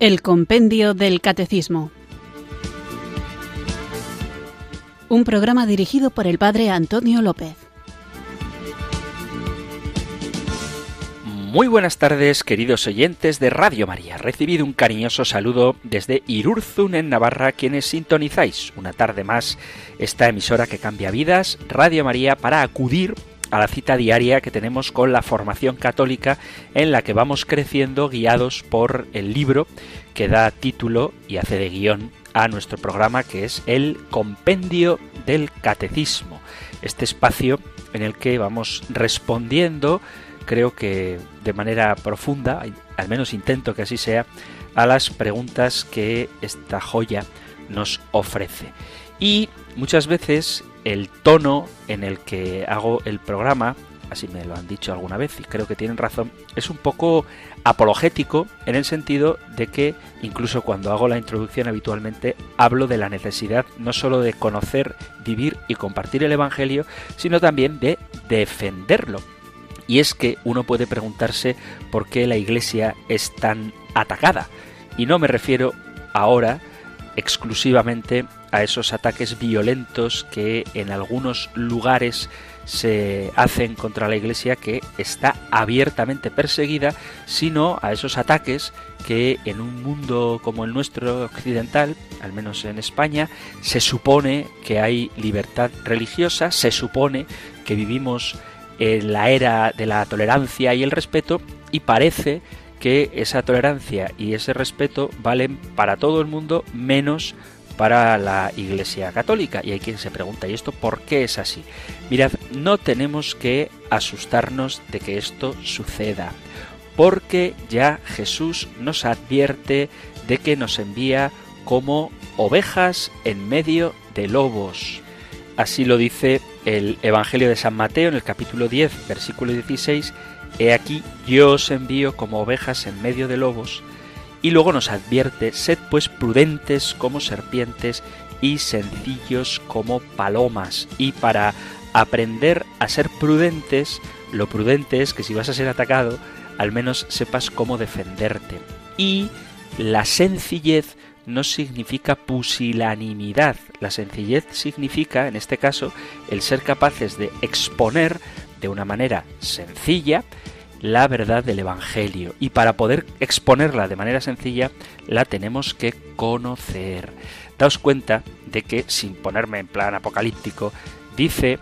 El Compendio del Catecismo. Un programa dirigido por el Padre Antonio López. Muy buenas tardes, queridos oyentes de Radio María. Recibido un cariñoso saludo desde Irurzun, en Navarra, quienes sintonizáis una tarde más esta emisora que cambia vidas, Radio María, para acudir a la cita diaria que tenemos con la formación católica en la que vamos creciendo guiados por el libro que da título y hace de guion a nuestro programa que es el Compendio del Catecismo. Este espacio en el que vamos respondiendo, creo que de manera profunda, al menos intento que así sea, a las preguntas que esta joya nos ofrece. Y muchas veces el tono en el que hago el programa, así me lo han dicho alguna vez y creo que tienen razón, es un poco apologético en el sentido de que incluso cuando hago la introducción habitualmente hablo de la necesidad no solo de conocer, vivir y compartir el Evangelio, sino también de defenderlo. Y es que uno puede preguntarse por qué la Iglesia es tan atacada. Y no me refiero ahora exclusivamente a esos ataques violentos que en algunos lugares se hacen contra la Iglesia que está abiertamente perseguida, sino a esos ataques que en un mundo como el nuestro occidental, al menos en España, se supone que hay libertad religiosa, se supone que vivimos en la era de la tolerancia y el respeto y parece que esa tolerancia y ese respeto valen para todo el mundo menos para la Iglesia Católica. Y hay quien se pregunta, ¿y esto por qué es así? Mirad, no tenemos que asustarnos de que esto suceda, porque ya Jesús nos advierte de que nos envía como ovejas en medio de lobos. Así lo dice el Evangelio de San Mateo en el capítulo 10, versículo 16, He aquí yo os envío como ovejas en medio de lobos, y luego nos advierte, sed pues prudentes como serpientes y sencillos como palomas. Y para aprender a ser prudentes, lo prudente es que si vas a ser atacado, al menos sepas cómo defenderte. Y la sencillez no significa pusilanimidad. La sencillez significa, en este caso, el ser capaces de exponer de una manera sencilla la verdad del Evangelio y para poder exponerla de manera sencilla la tenemos que conocer. Daos cuenta de que, sin ponerme en plan apocalíptico, dice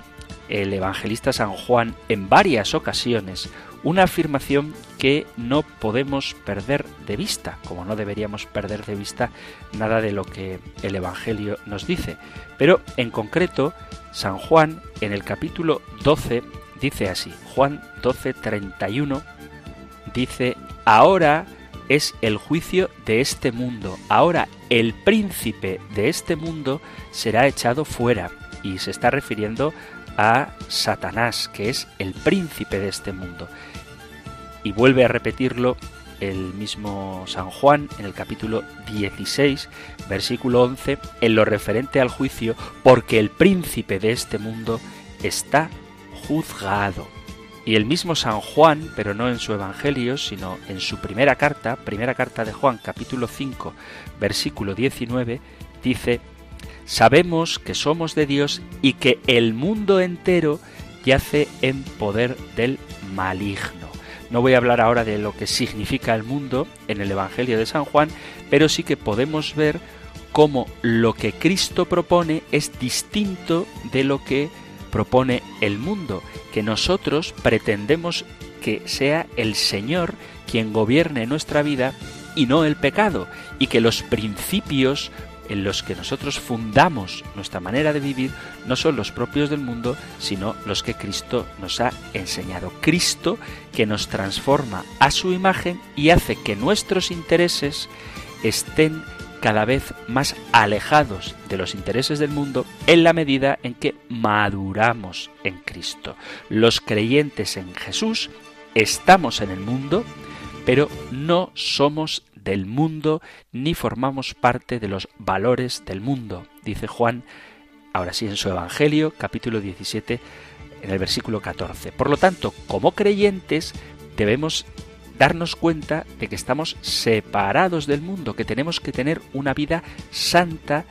el evangelista San Juan en varias ocasiones una afirmación que no podemos perder de vista, como no deberíamos perder de vista nada de lo que el Evangelio nos dice. Pero en concreto, San Juan en el capítulo 12 dice así, Juan 12:31 dice, ahora es el juicio de este mundo, ahora el príncipe de este mundo será echado fuera y se está refiriendo a Satanás, que es el príncipe de este mundo. Y vuelve a repetirlo el mismo San Juan en el capítulo 16, versículo 11, en lo referente al juicio, porque el príncipe de este mundo está juzgado. Y el mismo San Juan, pero no en su Evangelio, sino en su primera carta, primera carta de Juan, capítulo 5, versículo 19, dice, Sabemos que somos de Dios y que el mundo entero yace en poder del maligno. No voy a hablar ahora de lo que significa el mundo en el Evangelio de San Juan, pero sí que podemos ver cómo lo que Cristo propone es distinto de lo que propone el mundo, que nosotros pretendemos que sea el Señor quien gobierne nuestra vida y no el pecado, y que los principios en los que nosotros fundamos nuestra manera de vivir no son los propios del mundo, sino los que Cristo nos ha enseñado. Cristo que nos transforma a su imagen y hace que nuestros intereses estén cada vez más alejados de los intereses del mundo en la medida en que maduramos en Cristo. Los creyentes en Jesús estamos en el mundo, pero no somos del mundo ni formamos parte de los valores del mundo, dice Juan, ahora sí en su Evangelio, capítulo 17, en el versículo 14. Por lo tanto, como creyentes, debemos darnos cuenta de que estamos separados del mundo, que tenemos que tener una vida santa,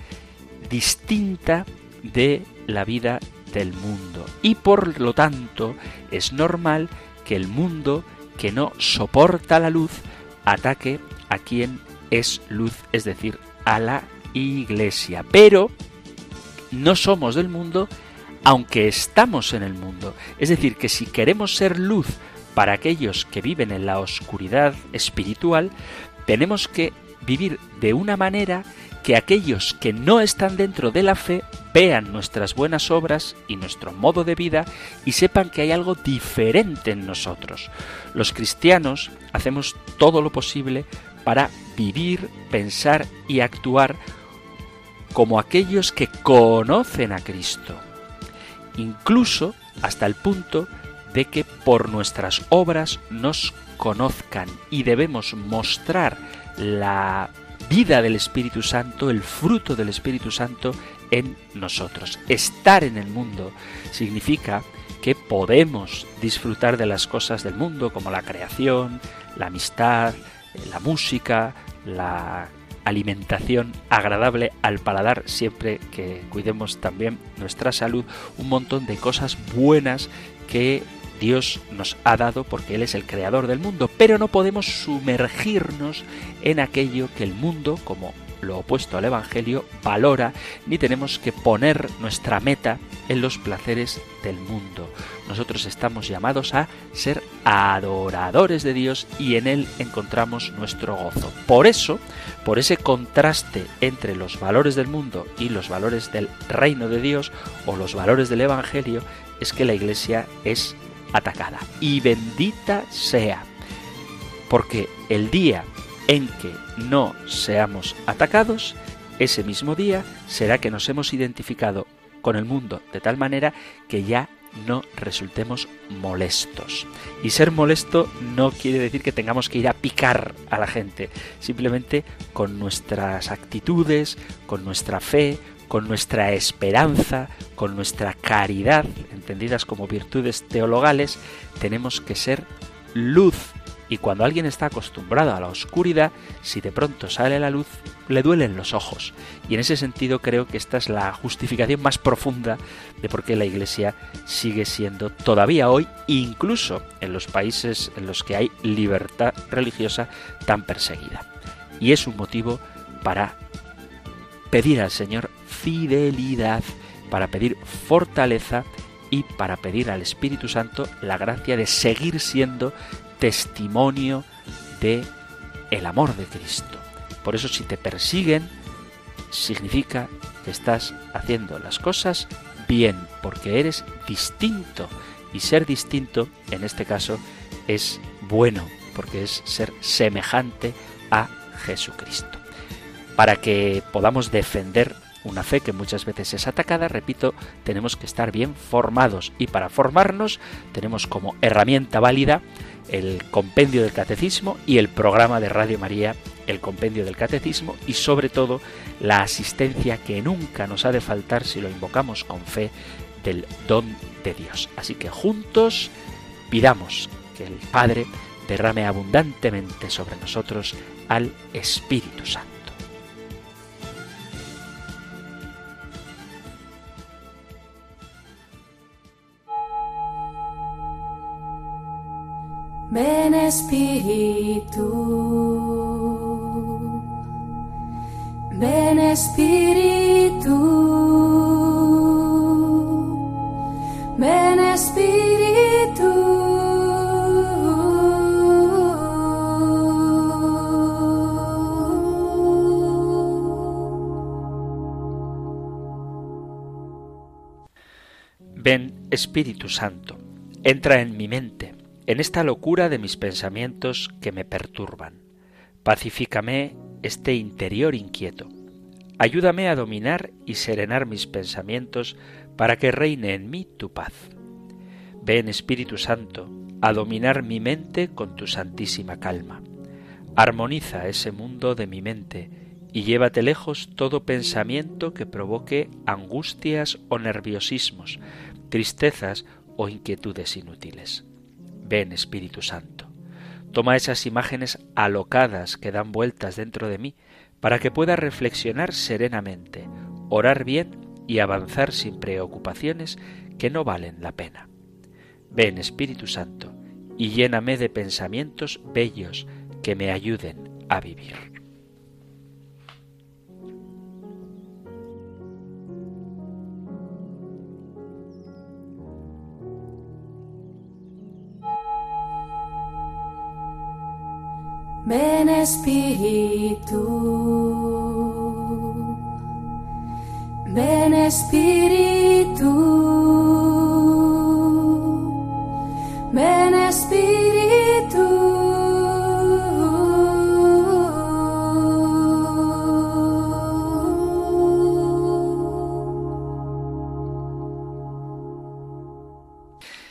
distinta de la vida del mundo. Y por lo tanto es normal que el mundo que no soporta la luz ataque a quien es luz, es decir, a la iglesia. Pero no somos del mundo aunque estamos en el mundo. Es decir, que si queremos ser luz para aquellos que viven en la oscuridad espiritual, tenemos que vivir de una manera que aquellos que no están dentro de la fe vean nuestras buenas obras y nuestro modo de vida y sepan que hay algo diferente en nosotros. Los cristianos hacemos todo lo posible para vivir, pensar y actuar como aquellos que conocen a Cristo incluso hasta el punto de que por nuestras obras nos conozcan y debemos mostrar la vida del Espíritu Santo, el fruto del Espíritu Santo en nosotros. Estar en el mundo significa que podemos disfrutar de las cosas del mundo como la creación, la amistad, la música, la alimentación agradable al paladar siempre que cuidemos también nuestra salud, un montón de cosas buenas que Dios nos ha dado porque Él es el creador del mundo, pero no podemos sumergirnos en aquello que el mundo, como lo opuesto al Evangelio, valora, ni tenemos que poner nuestra meta en los placeres del mundo. Nosotros estamos llamados a ser adoradores de Dios y en Él encontramos nuestro gozo. Por eso, por ese contraste entre los valores del mundo y los valores del reino de Dios o los valores del Evangelio, es que la Iglesia es atacada. Y bendita sea, porque el día en que no seamos atacados, ese mismo día será que nos hemos identificado con el mundo de tal manera que ya no resultemos molestos. Y ser molesto no quiere decir que tengamos que ir a picar a la gente, simplemente con nuestras actitudes, con nuestra fe, con nuestra esperanza, con nuestra caridad, entendidas como virtudes teologales, tenemos que ser luz y cuando alguien está acostumbrado a la oscuridad, si de pronto sale la luz, le duelen los ojos. Y en ese sentido creo que esta es la justificación más profunda de por qué la Iglesia sigue siendo todavía hoy, incluso en los países en los que hay libertad religiosa, tan perseguida. Y es un motivo para pedir al Señor fidelidad, para pedir fortaleza y para pedir al Espíritu Santo la gracia de seguir siendo testimonio de el amor de Cristo. Por eso si te persiguen, significa que estás haciendo las cosas bien, porque eres distinto. Y ser distinto, en este caso, es bueno, porque es ser semejante a Jesucristo. Para que podamos defender una fe que muchas veces es atacada, repito, tenemos que estar bien formados y para formarnos tenemos como herramienta válida el compendio del catecismo y el programa de Radio María, el compendio del catecismo y sobre todo la asistencia que nunca nos ha de faltar si lo invocamos con fe del don de Dios. Así que juntos pidamos que el Padre derrame abundantemente sobre nosotros al Espíritu Santo. Ven Espíritu, ven Espíritu, ven Espíritu. Ven Espíritu Santo, entra en mi mente en esta locura de mis pensamientos que me perturban. Pacifícame este interior inquieto. Ayúdame a dominar y serenar mis pensamientos para que reine en mí tu paz. Ven Espíritu Santo a dominar mi mente con tu santísima calma. Armoniza ese mundo de mi mente y llévate lejos todo pensamiento que provoque angustias o nerviosismos, tristezas o inquietudes inútiles. Ven Espíritu Santo. Toma esas imágenes alocadas que dan vueltas dentro de mí para que pueda reflexionar serenamente, orar bien y avanzar sin preocupaciones que no valen la pena. Ven Espíritu Santo y lléname de pensamientos bellos que me ayuden a vivir. Espíritu, ven Espíritu, ven Espíritu.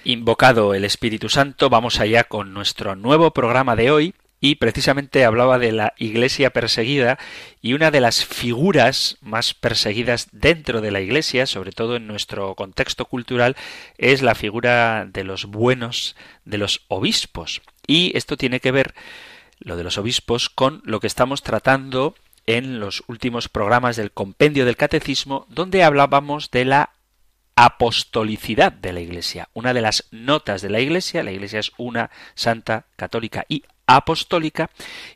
Invocado el Espíritu Santo, vamos allá con nuestro nuevo programa de hoy y precisamente hablaba de la iglesia perseguida y una de las figuras más perseguidas dentro de la iglesia, sobre todo en nuestro contexto cultural, es la figura de los buenos, de los obispos. Y esto tiene que ver, lo de los obispos, con lo que estamos tratando en los últimos programas del compendio del catecismo, donde hablábamos de la apostolicidad de la Iglesia. Una de las notas de la Iglesia, la Iglesia es una santa, católica y apostólica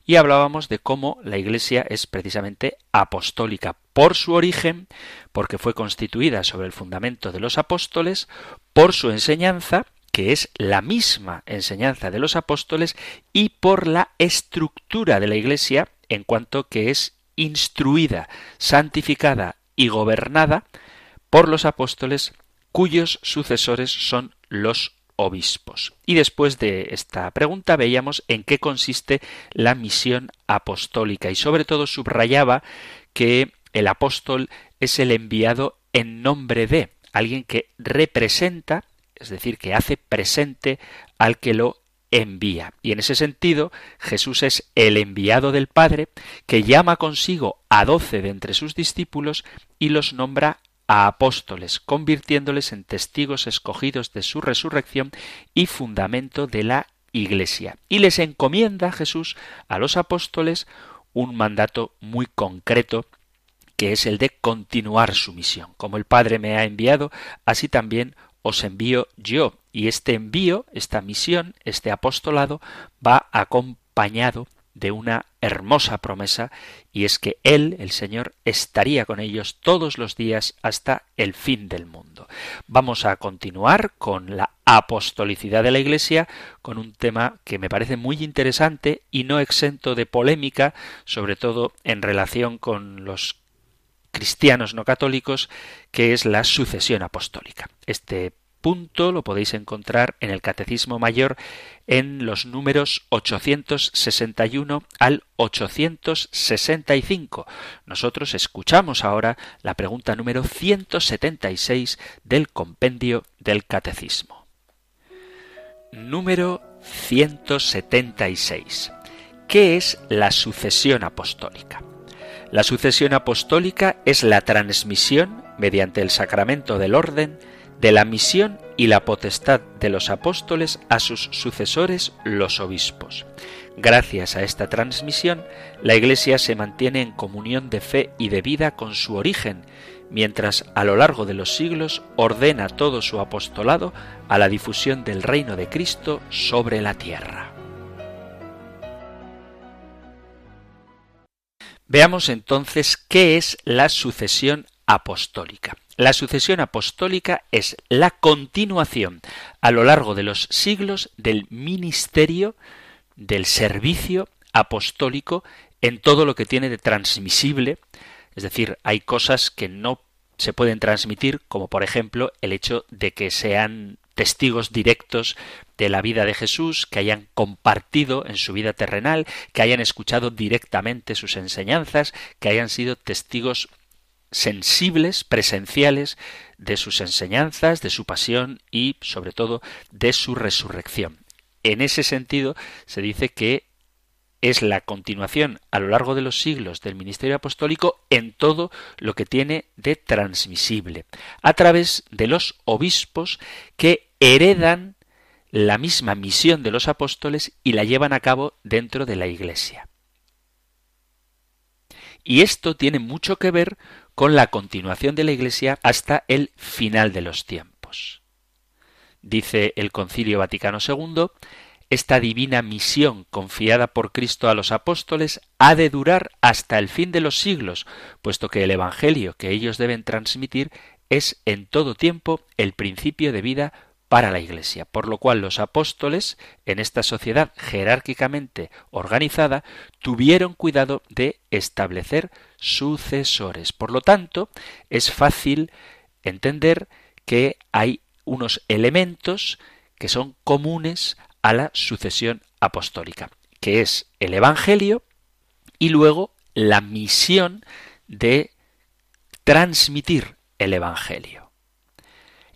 y hablábamos de cómo la Iglesia es precisamente apostólica por su origen, porque fue constituida sobre el fundamento de los apóstoles, por su enseñanza, que es la misma enseñanza de los apóstoles, y por la estructura de la Iglesia en cuanto que es instruida, santificada y gobernada por los apóstoles cuyos sucesores son los obispos. Y después de esta pregunta veíamos en qué consiste la misión apostólica y sobre todo subrayaba que el apóstol es el enviado en nombre de alguien que representa, es decir, que hace presente al que lo envía. Y en ese sentido, Jesús es el enviado del Padre, que llama consigo a doce de entre sus discípulos y los nombra a apóstoles, convirtiéndoles en testigos escogidos de su resurrección y fundamento de la Iglesia. Y les encomienda Jesús a los apóstoles un mandato muy concreto que es el de continuar su misión. Como el Padre me ha enviado, así también os envío yo. Y este envío, esta misión, este apostolado, va acompañado de una hermosa promesa, y es que Él, el Señor, estaría con ellos todos los días hasta el fin del mundo. Vamos a continuar con la apostolicidad de la Iglesia, con un tema que me parece muy interesante y no exento de polémica, sobre todo en relación con los cristianos no católicos, que es la sucesión apostólica. Este punto lo podéis encontrar en el Catecismo Mayor en los números 861 al 865. Nosotros escuchamos ahora la pregunta número 176 del compendio del Catecismo. Número 176. ¿Qué es la sucesión apostólica? La sucesión apostólica es la transmisión, mediante el sacramento del orden, de la misión y la potestad de los apóstoles a sus sucesores los obispos. Gracias a esta transmisión, la Iglesia se mantiene en comunión de fe y de vida con su origen, mientras a lo largo de los siglos ordena todo su apostolado a la difusión del reino de Cristo sobre la tierra. Veamos entonces qué es la sucesión apostólica. La sucesión apostólica es la continuación a lo largo de los siglos del ministerio, del servicio apostólico en todo lo que tiene de transmisible, es decir, hay cosas que no se pueden transmitir, como por ejemplo el hecho de que sean testigos directos de la vida de Jesús, que hayan compartido en su vida terrenal, que hayan escuchado directamente sus enseñanzas, que hayan sido testigos sensibles, presenciales de sus enseñanzas, de su pasión y, sobre todo, de su resurrección. En ese sentido, se dice que es la continuación a lo largo de los siglos del ministerio apostólico en todo lo que tiene de transmisible, a través de los obispos que heredan la misma misión de los apóstoles y la llevan a cabo dentro de la Iglesia. Y esto tiene mucho que ver con la continuación de la Iglesia hasta el final de los tiempos. Dice el Concilio Vaticano II, esta divina misión confiada por Cristo a los apóstoles ha de durar hasta el fin de los siglos, puesto que el Evangelio que ellos deben transmitir es en todo tiempo el principio de vida para la Iglesia, por lo cual los apóstoles, en esta sociedad jerárquicamente organizada, tuvieron cuidado de establecer sucesores. Por lo tanto, es fácil entender que hay unos elementos que son comunes a la sucesión apostólica, que es el Evangelio y luego la misión de transmitir el Evangelio.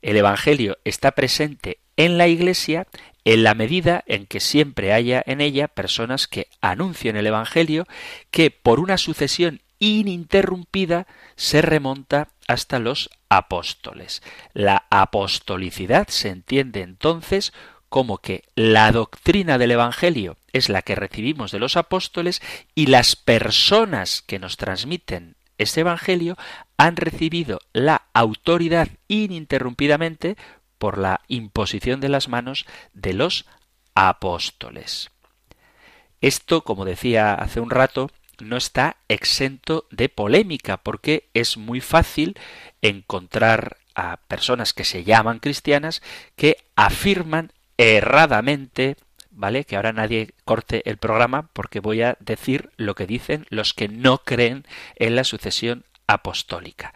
El Evangelio está presente en la Iglesia en la medida en que siempre haya en ella personas que anuncien el Evangelio, que por una sucesión ininterrumpida se remonta hasta los apóstoles. La apostolicidad se entiende entonces como que la doctrina del Evangelio es la que recibimos de los apóstoles y las personas que nos transmiten este Evangelio han recibido la autoridad ininterrumpidamente por la imposición de las manos de los apóstoles. Esto, como decía hace un rato, no está exento de polémica, porque es muy fácil encontrar a personas que se llaman cristianas que afirman erradamente ¿vale? Que ahora nadie corte el programa porque voy a decir lo que dicen los que no creen en la sucesión apostólica.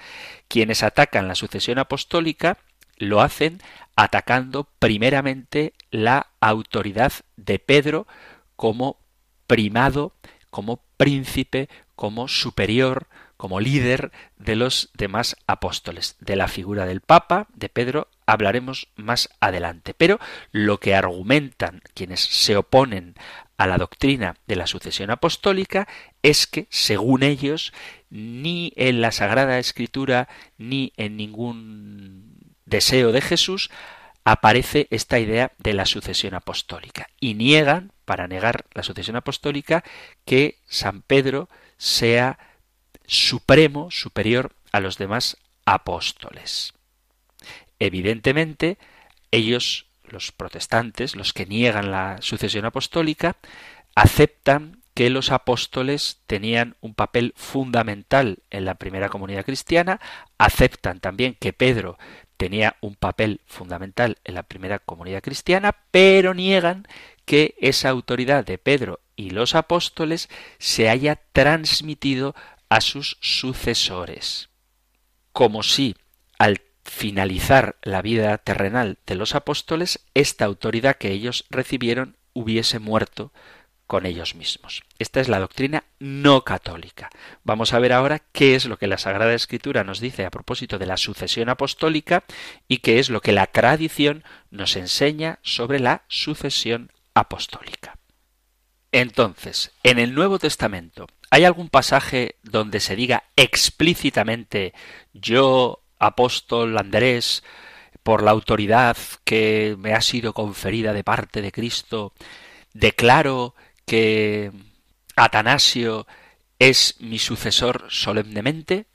Quienes atacan la sucesión apostólica lo hacen atacando primeramente la autoridad de Pedro como primado, como príncipe, como superior, como líder de los demás apóstoles. De la figura del Papa, de Pedro, hablaremos más adelante. Pero lo que argumentan quienes se oponen a la doctrina de la sucesión apostólica es que, según ellos, ni en la Sagrada Escritura ni en ningún deseo de Jesús aparece esta idea de la sucesión apostólica. Y niegan, para negar la sucesión apostólica, que San Pedro sea supremo, superior a los demás apóstoles. Evidentemente, ellos, los protestantes, los que niegan la sucesión apostólica, aceptan que los apóstoles tenían un papel fundamental en la primera comunidad cristiana, aceptan también que Pedro tenía un papel fundamental en la primera comunidad cristiana, pero niegan que esa autoridad de Pedro y los apóstoles se haya transmitido a sus sucesores. Como si al finalizar la vida terrenal de los apóstoles, esta autoridad que ellos recibieron hubiese muerto con ellos mismos. Esta es la doctrina no católica. Vamos a ver ahora qué es lo que la Sagrada Escritura nos dice a propósito de la sucesión apostólica y qué es lo que la tradición nos enseña sobre la sucesión apostólica. Entonces, en el Nuevo Testamento, ¿hay algún pasaje donde se diga explícitamente yo, apóstol Andrés, por la autoridad que me ha sido conferida de parte de Cristo, declaro que Atanasio es mi sucesor solemnemente?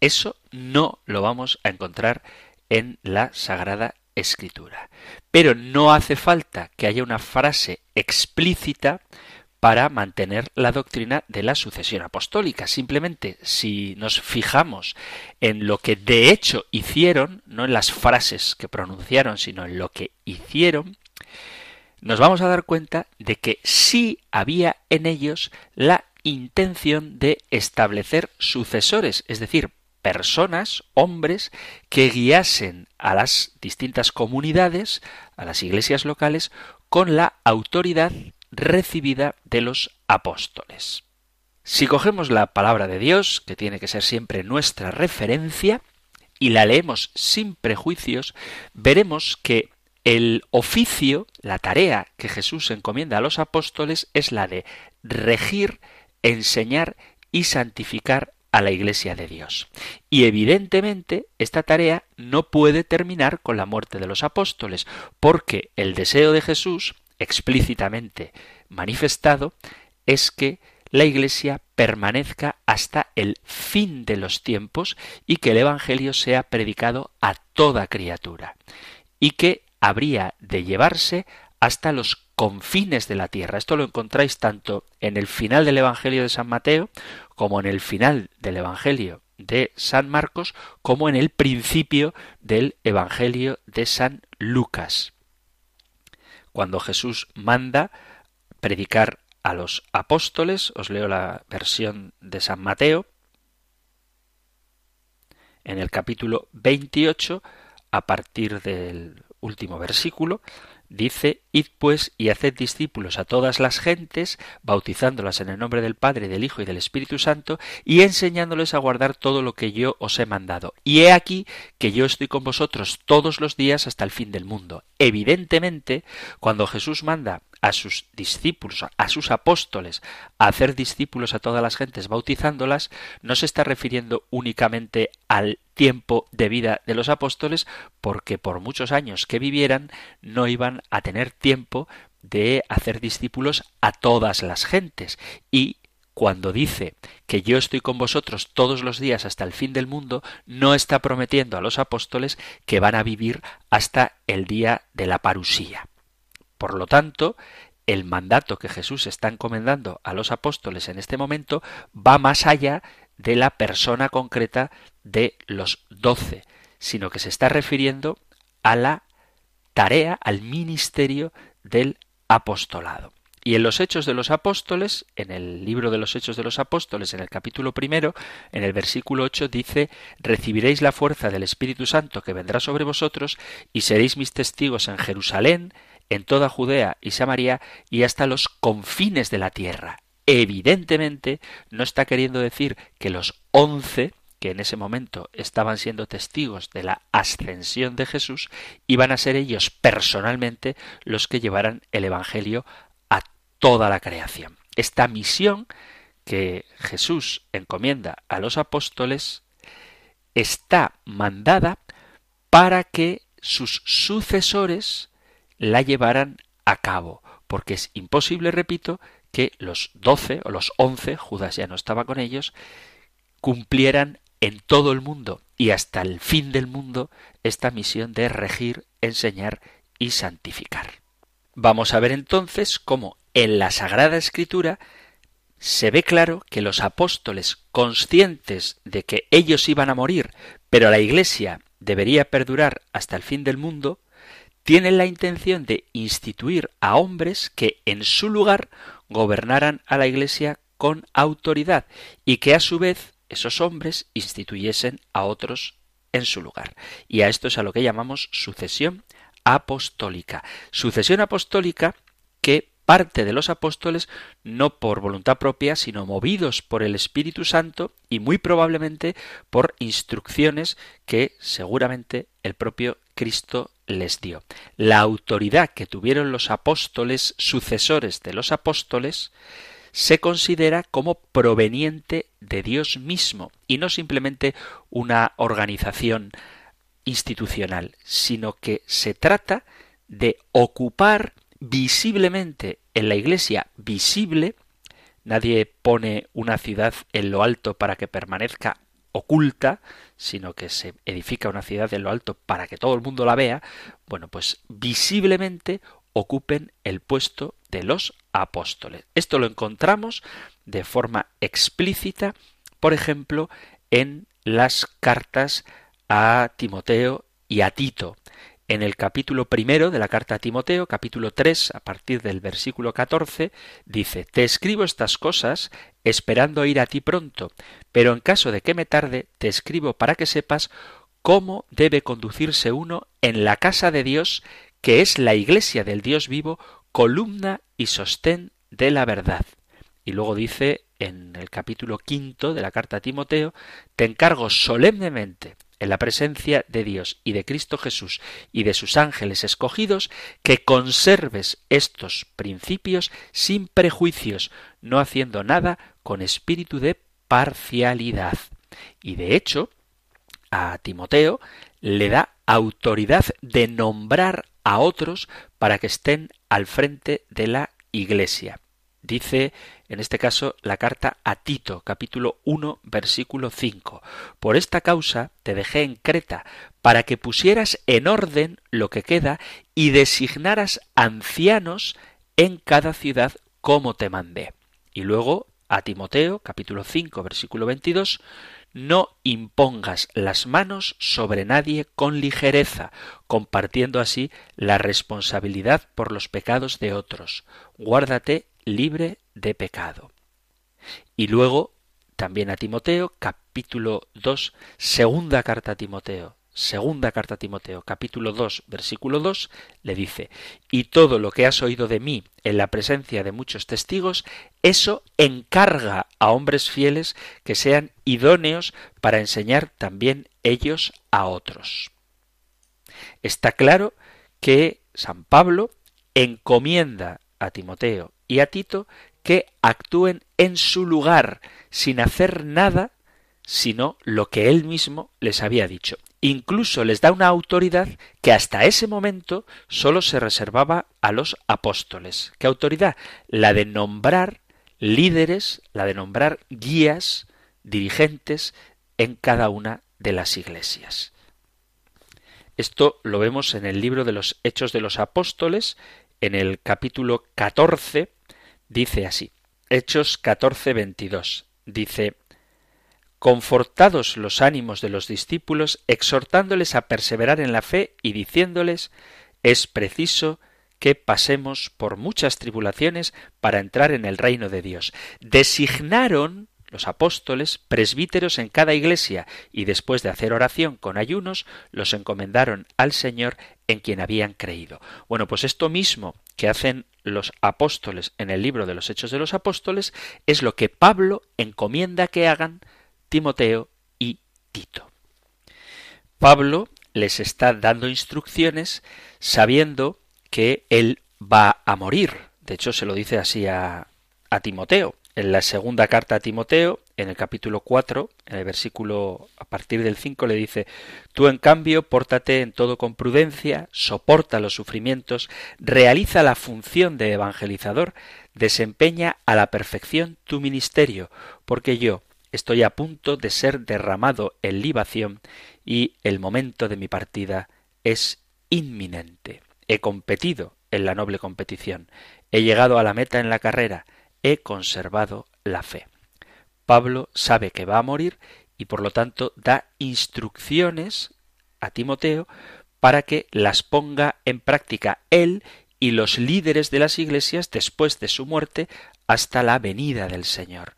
Eso no lo vamos a encontrar en la Sagrada Escritura. Pero no hace falta que haya una frase explícita para mantener la doctrina de la sucesión apostólica. Simplemente, si nos fijamos en lo que de hecho hicieron, no en las frases que pronunciaron, sino en lo que hicieron, nos vamos a dar cuenta de que sí había en ellos la intención de establecer sucesores, es decir, personas, hombres, que guiasen a las distintas comunidades, a las iglesias locales, con la autoridad recibida de los apóstoles. Si cogemos la palabra de Dios, que tiene que ser siempre nuestra referencia, y la leemos sin prejuicios, veremos que el oficio, la tarea que Jesús encomienda a los apóstoles es la de regir, enseñar y santificar a la Iglesia de Dios. Y evidentemente esta tarea no puede terminar con la muerte de los apóstoles, porque el deseo de Jesús, explícitamente manifestado, es que la Iglesia permanezca hasta el fin de los tiempos y que el Evangelio sea predicado a toda criatura, y que habría de llevarse hasta los confines de la tierra. Esto lo encontráis tanto en el final del Evangelio de San Mateo como en el final del Evangelio de San Marcos como en el principio del Evangelio de San Lucas. Cuando Jesús manda predicar a los apóstoles, os leo la versión de San Mateo, en el capítulo 28, a partir del último versículo, Dice, Id pues y haced discípulos a todas las gentes, bautizándolas en el nombre del Padre, del Hijo y del Espíritu Santo, y enseñándoles a guardar todo lo que yo os he mandado. Y he aquí que yo estoy con vosotros todos los días hasta el fin del mundo. Evidentemente, cuando Jesús manda a sus discípulos, a sus apóstoles, a hacer discípulos a todas las gentes bautizándolas, no se está refiriendo únicamente al tiempo de vida de los apóstoles, porque por muchos años que vivieran no iban a tener tiempo de hacer discípulos a todas las gentes. Y cuando dice que yo estoy con vosotros todos los días hasta el fin del mundo, no está prometiendo a los apóstoles que van a vivir hasta el día de la parusía. Por lo tanto, el mandato que Jesús está encomendando a los apóstoles en este momento va más allá de la persona concreta de los doce, sino que se está refiriendo a la tarea, al ministerio del apostolado. Y en los Hechos de los Apóstoles, en el libro de los Hechos de los Apóstoles, en el capítulo primero, en el versículo 8 dice, recibiréis la fuerza del Espíritu Santo que vendrá sobre vosotros y seréis mis testigos en Jerusalén, en toda Judea y Samaria y hasta los confines de la tierra. Evidentemente no está queriendo decir que los once que en ese momento estaban siendo testigos de la ascensión de Jesús, iban a ser ellos personalmente los que llevaran el Evangelio a toda la creación. Esta misión que Jesús encomienda a los apóstoles está mandada para que sus sucesores la llevaran a cabo, porque es imposible, repito, que los doce o los once, Judas ya no estaba con ellos, cumplieran en todo el mundo y hasta el fin del mundo esta misión de regir, enseñar y santificar. Vamos a ver entonces cómo en la Sagrada Escritura se ve claro que los apóstoles, conscientes de que ellos iban a morir, pero la Iglesia debería perdurar hasta el fin del mundo, tienen la intención de instituir a hombres que en su lugar gobernaran a la Iglesia con autoridad y que a su vez esos hombres instituyesen a otros en su lugar. Y a esto es a lo que llamamos sucesión apostólica. Sucesión apostólica que parte de los apóstoles no por voluntad propia, sino movidos por el Espíritu Santo y muy probablemente por instrucciones que seguramente el propio Cristo les dio. La autoridad que tuvieron los apóstoles sucesores de los apóstoles se considera como proveniente de Dios mismo y no simplemente una organización institucional, sino que se trata de ocupar visiblemente en la iglesia visible, nadie pone una ciudad en lo alto para que permanezca oculta, sino que se edifica una ciudad en lo alto para que todo el mundo la vea, bueno, pues visiblemente ocupen el puesto de los apóstoles. Esto lo encontramos de forma explícita, por ejemplo, en las cartas a Timoteo y a Tito. En el capítulo primero de la carta a Timoteo, capítulo 3, a partir del versículo 14, dice, Te escribo estas cosas esperando ir a ti pronto, pero en caso de que me tarde, te escribo para que sepas cómo debe conducirse uno en la casa de Dios, que es la iglesia del Dios vivo, columna y sostén de la verdad. Y luego dice en el capítulo quinto de la carta a Timoteo, te encargo solemnemente en la presencia de Dios y de Cristo Jesús y de sus ángeles escogidos, que conserves estos principios sin prejuicios, no haciendo nada con espíritu de imparcialidad. Y de hecho, a Timoteo le da autoridad de nombrar a otros para que estén al frente de la Iglesia. Dice en este caso la carta a Tito, capítulo 1, versículo 5. Por esta causa te dejé en Creta, para que pusieras en orden lo que queda y designaras ancianos en cada ciudad como te mandé. Y luego a Timoteo, capítulo 5, versículo 22, no impongas las manos sobre nadie con ligereza, compartiendo así la responsabilidad por los pecados de otros. Guárdate libre de pecado. Y luego también a Timoteo, capítulo 2, segunda carta a Timoteo, segunda carta a Timoteo, capítulo 2, versículo 2, le dice, y todo lo que has oído de mí en la presencia de muchos testigos, eso encarga a hombres fieles que sean idóneos para enseñar también ellos a otros. Está claro que San Pablo encomienda a Timoteo y a Tito que actúen en su lugar sin hacer nada sino lo que él mismo les había dicho. Incluso les da una autoridad que hasta ese momento sólo se reservaba a los apóstoles. ¿Qué autoridad? La de nombrar líderes, la de nombrar guías, dirigentes en cada una de las iglesias. Esto lo vemos en el libro de los Hechos de los Apóstoles, en el capítulo 14, dice así. Hechos 14, 22. Dice, confortados los ánimos de los discípulos, exhortándoles a perseverar en la fe y diciéndoles, es preciso que pasemos por muchas tribulaciones para entrar en el reino de Dios. Designaron los apóstoles presbíteros en cada iglesia y después de hacer oración con ayunos los encomendaron al Señor en quien habían creído. Bueno, pues esto mismo que hacen los apóstoles en el libro de los Hechos de los Apóstoles es lo que Pablo encomienda que hagan Timoteo y Tito. Pablo les está dando instrucciones sabiendo que él va a morir. De hecho, se lo dice así a, a Timoteo. En la segunda carta a Timoteo, en el capítulo 4, en el versículo a partir del 5, le dice, Tú en cambio, pórtate en todo con prudencia, soporta los sufrimientos, realiza la función de evangelizador, desempeña a la perfección tu ministerio, porque yo estoy a punto de ser derramado en libación y el momento de mi partida es inminente. He competido en la noble competición, he llegado a la meta en la carrera, he conservado la fe. Pablo sabe que va a morir y por lo tanto da instrucciones a Timoteo para que las ponga en práctica él y los líderes de las iglesias después de su muerte hasta la venida del Señor.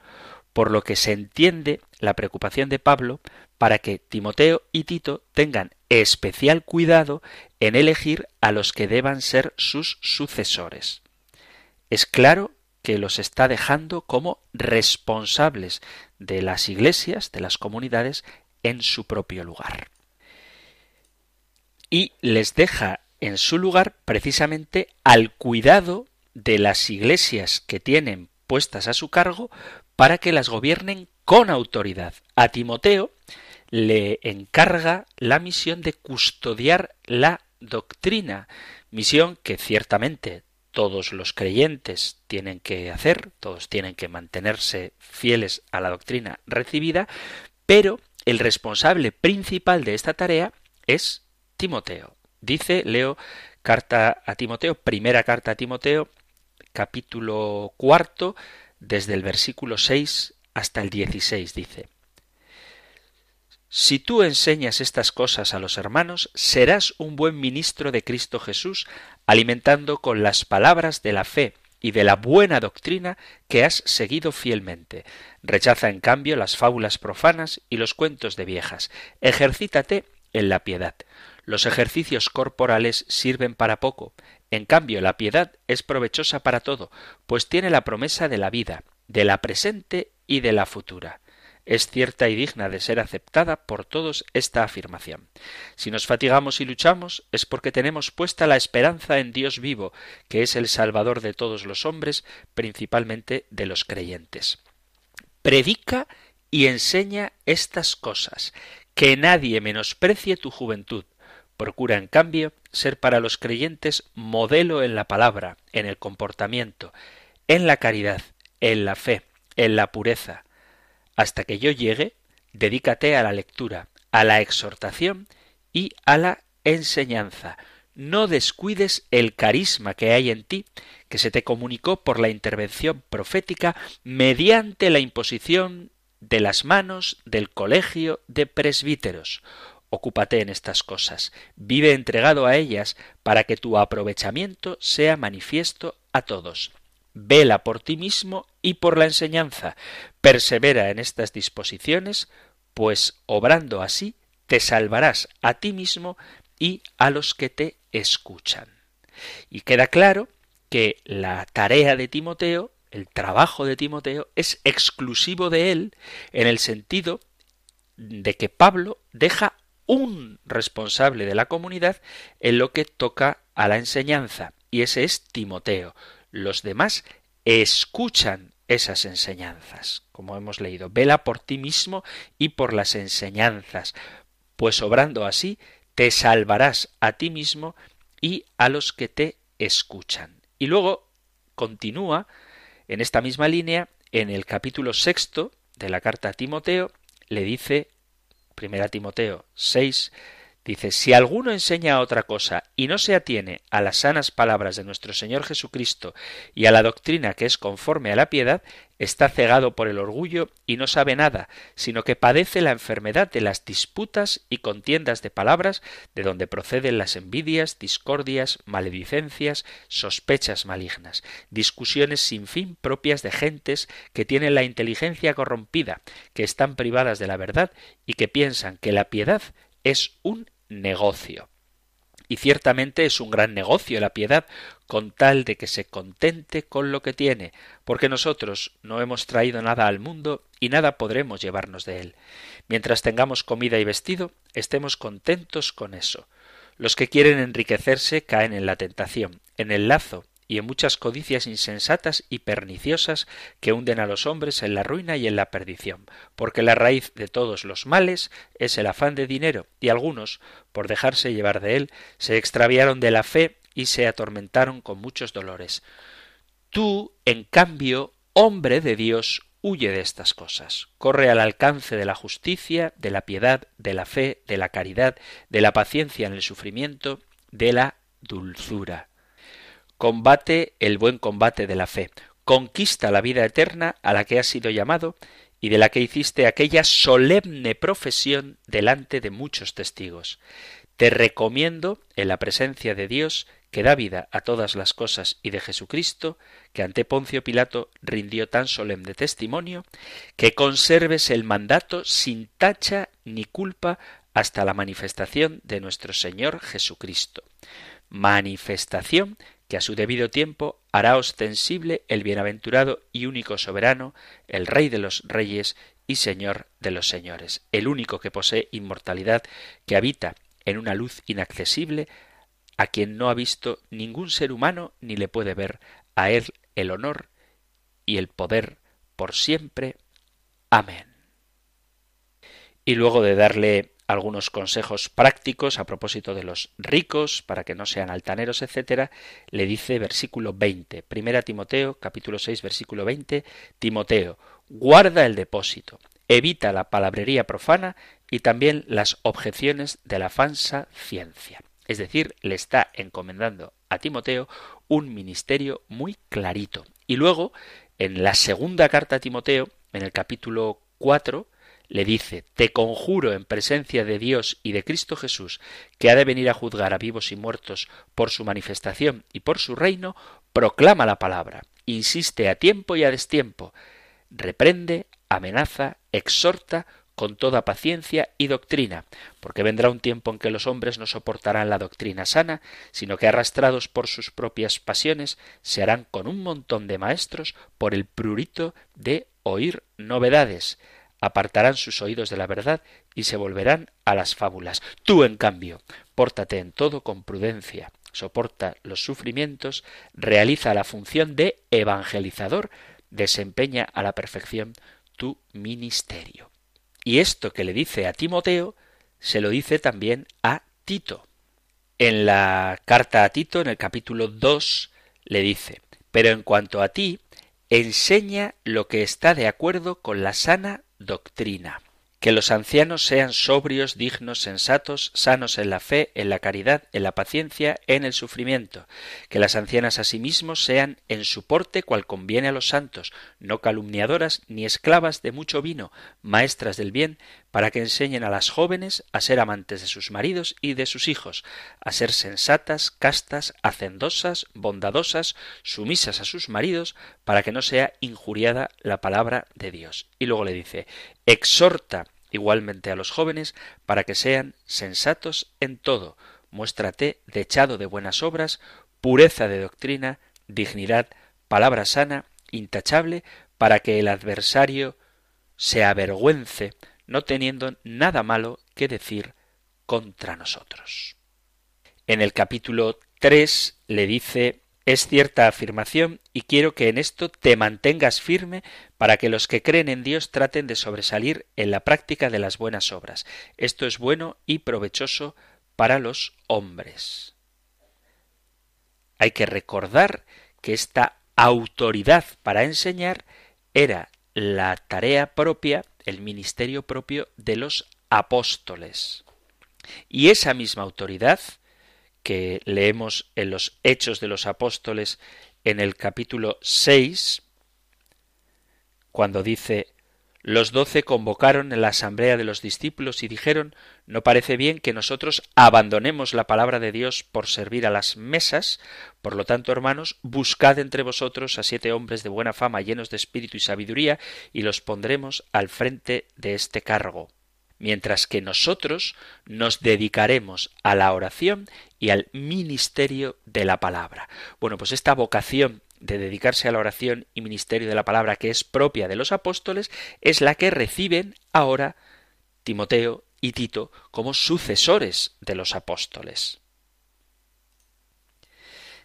Por lo que se entiende la preocupación de Pablo para que Timoteo y Tito tengan especial cuidado en elegir a los que deban ser sus sucesores. Es claro que los está dejando como responsables de las iglesias, de las comunidades, en su propio lugar. Y les deja en su lugar precisamente al cuidado de las iglesias que tienen puestas a su cargo para que las gobiernen con autoridad. A Timoteo le encarga la misión de custodiar la doctrina, misión que ciertamente todos los creyentes tienen que hacer, todos tienen que mantenerse fieles a la doctrina recibida, pero el responsable principal de esta tarea es Timoteo. Dice, leo carta a Timoteo, primera carta a Timoteo, capítulo cuarto, desde el versículo 6 hasta el 16, dice, si tú enseñas estas cosas a los hermanos, serás un buen ministro de Cristo Jesús, alimentando con las palabras de la fe y de la buena doctrina que has seguido fielmente. Rechaza en cambio las fábulas profanas y los cuentos de viejas. Ejercítate en la piedad. Los ejercicios corporales sirven para poco. En cambio, la piedad es provechosa para todo, pues tiene la promesa de la vida, de la presente y de la futura es cierta y digna de ser aceptada por todos esta afirmación. Si nos fatigamos y luchamos es porque tenemos puesta la esperanza en Dios vivo, que es el Salvador de todos los hombres, principalmente de los creyentes. Predica y enseña estas cosas, que nadie menosprecie tu juventud. Procura, en cambio, ser para los creyentes modelo en la palabra, en el comportamiento, en la caridad, en la fe, en la pureza. Hasta que yo llegue, dedícate a la lectura, a la exhortación y a la enseñanza. No descuides el carisma que hay en ti, que se te comunicó por la intervención profética mediante la imposición de las manos del colegio de presbíteros. Ocúpate en estas cosas, vive entregado a ellas para que tu aprovechamiento sea manifiesto a todos. Vela por ti mismo y por la enseñanza. Persevera en estas disposiciones, pues obrando así te salvarás a ti mismo y a los que te escuchan. Y queda claro que la tarea de Timoteo, el trabajo de Timoteo, es exclusivo de él en el sentido de que Pablo deja un responsable de la comunidad en lo que toca a la enseñanza, y ese es Timoteo. Los demás escuchan esas enseñanzas, como hemos leído. Vela por ti mismo y por las enseñanzas, pues obrando así te salvarás a ti mismo y a los que te escuchan. Y luego continúa en esta misma línea, en el capítulo sexto de la carta a Timoteo, le dice, primera Timoteo 6, Dice, si alguno enseña otra cosa y no se atiene a las sanas palabras de nuestro Señor Jesucristo y a la doctrina que es conforme a la piedad, está cegado por el orgullo y no sabe nada, sino que padece la enfermedad de las disputas y contiendas de palabras, de donde proceden las envidias, discordias, maledicencias, sospechas malignas, discusiones sin fin propias de gentes que tienen la inteligencia corrompida, que están privadas de la verdad y que piensan que la piedad es un negocio. Y ciertamente es un gran negocio la piedad, con tal de que se contente con lo que tiene, porque nosotros no hemos traído nada al mundo y nada podremos llevarnos de él. Mientras tengamos comida y vestido, estemos contentos con eso. Los que quieren enriquecerse caen en la tentación, en el lazo y en muchas codicias insensatas y perniciosas que hunden a los hombres en la ruina y en la perdición, porque la raíz de todos los males es el afán de dinero, y algunos, por dejarse llevar de él, se extraviaron de la fe y se atormentaron con muchos dolores. Tú, en cambio, hombre de Dios, huye de estas cosas, corre al alcance de la justicia, de la piedad, de la fe, de la caridad, de la paciencia en el sufrimiento, de la dulzura combate el buen combate de la fe, conquista la vida eterna a la que has sido llamado y de la que hiciste aquella solemne profesión delante de muchos testigos. Te recomiendo, en la presencia de Dios, que da vida a todas las cosas y de Jesucristo, que ante Poncio Pilato rindió tan solemne testimonio, que conserves el mandato sin tacha ni culpa hasta la manifestación de nuestro Señor Jesucristo. Manifestación a su debido tiempo hará ostensible el bienaventurado y único soberano, el Rey de los Reyes y Señor de los Señores, el único que posee inmortalidad, que habita en una luz inaccesible, a quien no ha visto ningún ser humano ni le puede ver, a él el honor y el poder por siempre. Amén. Y luego de darle algunos consejos prácticos a propósito de los ricos, para que no sean altaneros, etcétera, le dice versículo 20, primera Timoteo, capítulo 6, versículo 20, Timoteo, guarda el depósito, evita la palabrería profana y también las objeciones de la falsa ciencia. Es decir, le está encomendando a Timoteo un ministerio muy clarito. Y luego, en la segunda carta a Timoteo, en el capítulo 4, le dice Te conjuro en presencia de Dios y de Cristo Jesús, que ha de venir a juzgar a vivos y muertos por su manifestación y por su reino, proclama la palabra, insiste a tiempo y a destiempo, reprende, amenaza, exhorta con toda paciencia y doctrina, porque vendrá un tiempo en que los hombres no soportarán la doctrina sana, sino que arrastrados por sus propias pasiones se harán con un montón de maestros por el prurito de oír novedades apartarán sus oídos de la verdad y se volverán a las fábulas. Tú, en cambio, pórtate en todo con prudencia, soporta los sufrimientos, realiza la función de evangelizador, desempeña a la perfección tu ministerio. Y esto que le dice a Timoteo, se lo dice también a Tito. En la carta a Tito, en el capítulo 2, le dice, pero en cuanto a ti, enseña lo que está de acuerdo con la sana doctrina. Que los ancianos sean sobrios, dignos, sensatos, sanos en la fe, en la caridad, en la paciencia, en el sufrimiento, que las ancianas asimismo sean en su porte cual conviene a los santos, no calumniadoras ni esclavas de mucho vino, maestras del bien, para que enseñen a las jóvenes a ser amantes de sus maridos y de sus hijos, a ser sensatas, castas, hacendosas, bondadosas, sumisas a sus maridos, para que no sea injuriada la palabra de Dios. Y luego le dice, exhorta igualmente a los jóvenes, para que sean sensatos en todo. Muéstrate dechado de buenas obras, pureza de doctrina, dignidad, palabra sana, intachable, para que el adversario se avergüence, no teniendo nada malo que decir contra nosotros. En el capítulo 3 le dice es cierta afirmación y quiero que en esto te mantengas firme para que los que creen en Dios traten de sobresalir en la práctica de las buenas obras. Esto es bueno y provechoso para los hombres. Hay que recordar que esta autoridad para enseñar era la tarea propia, el ministerio propio de los apóstoles. Y esa misma autoridad que leemos en los Hechos de los Apóstoles en el capítulo 6, cuando dice los doce convocaron en la asamblea de los discípulos y dijeron No parece bien que nosotros abandonemos la palabra de Dios por servir a las mesas, por lo tanto, hermanos, buscad entre vosotros a siete hombres de buena fama, llenos de espíritu y sabiduría, y los pondremos al frente de este cargo mientras que nosotros nos dedicaremos a la oración y al ministerio de la palabra. Bueno, pues esta vocación de dedicarse a la oración y ministerio de la palabra que es propia de los apóstoles es la que reciben ahora Timoteo y Tito como sucesores de los apóstoles.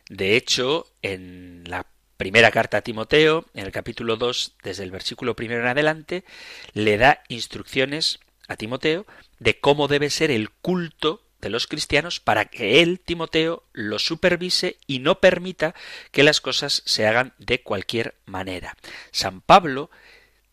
De hecho, en la primera carta a Timoteo, en el capítulo 2, desde el versículo primero en adelante, le da instrucciones a Timoteo de cómo debe ser el culto de los cristianos para que él, Timoteo, lo supervise y no permita que las cosas se hagan de cualquier manera. San Pablo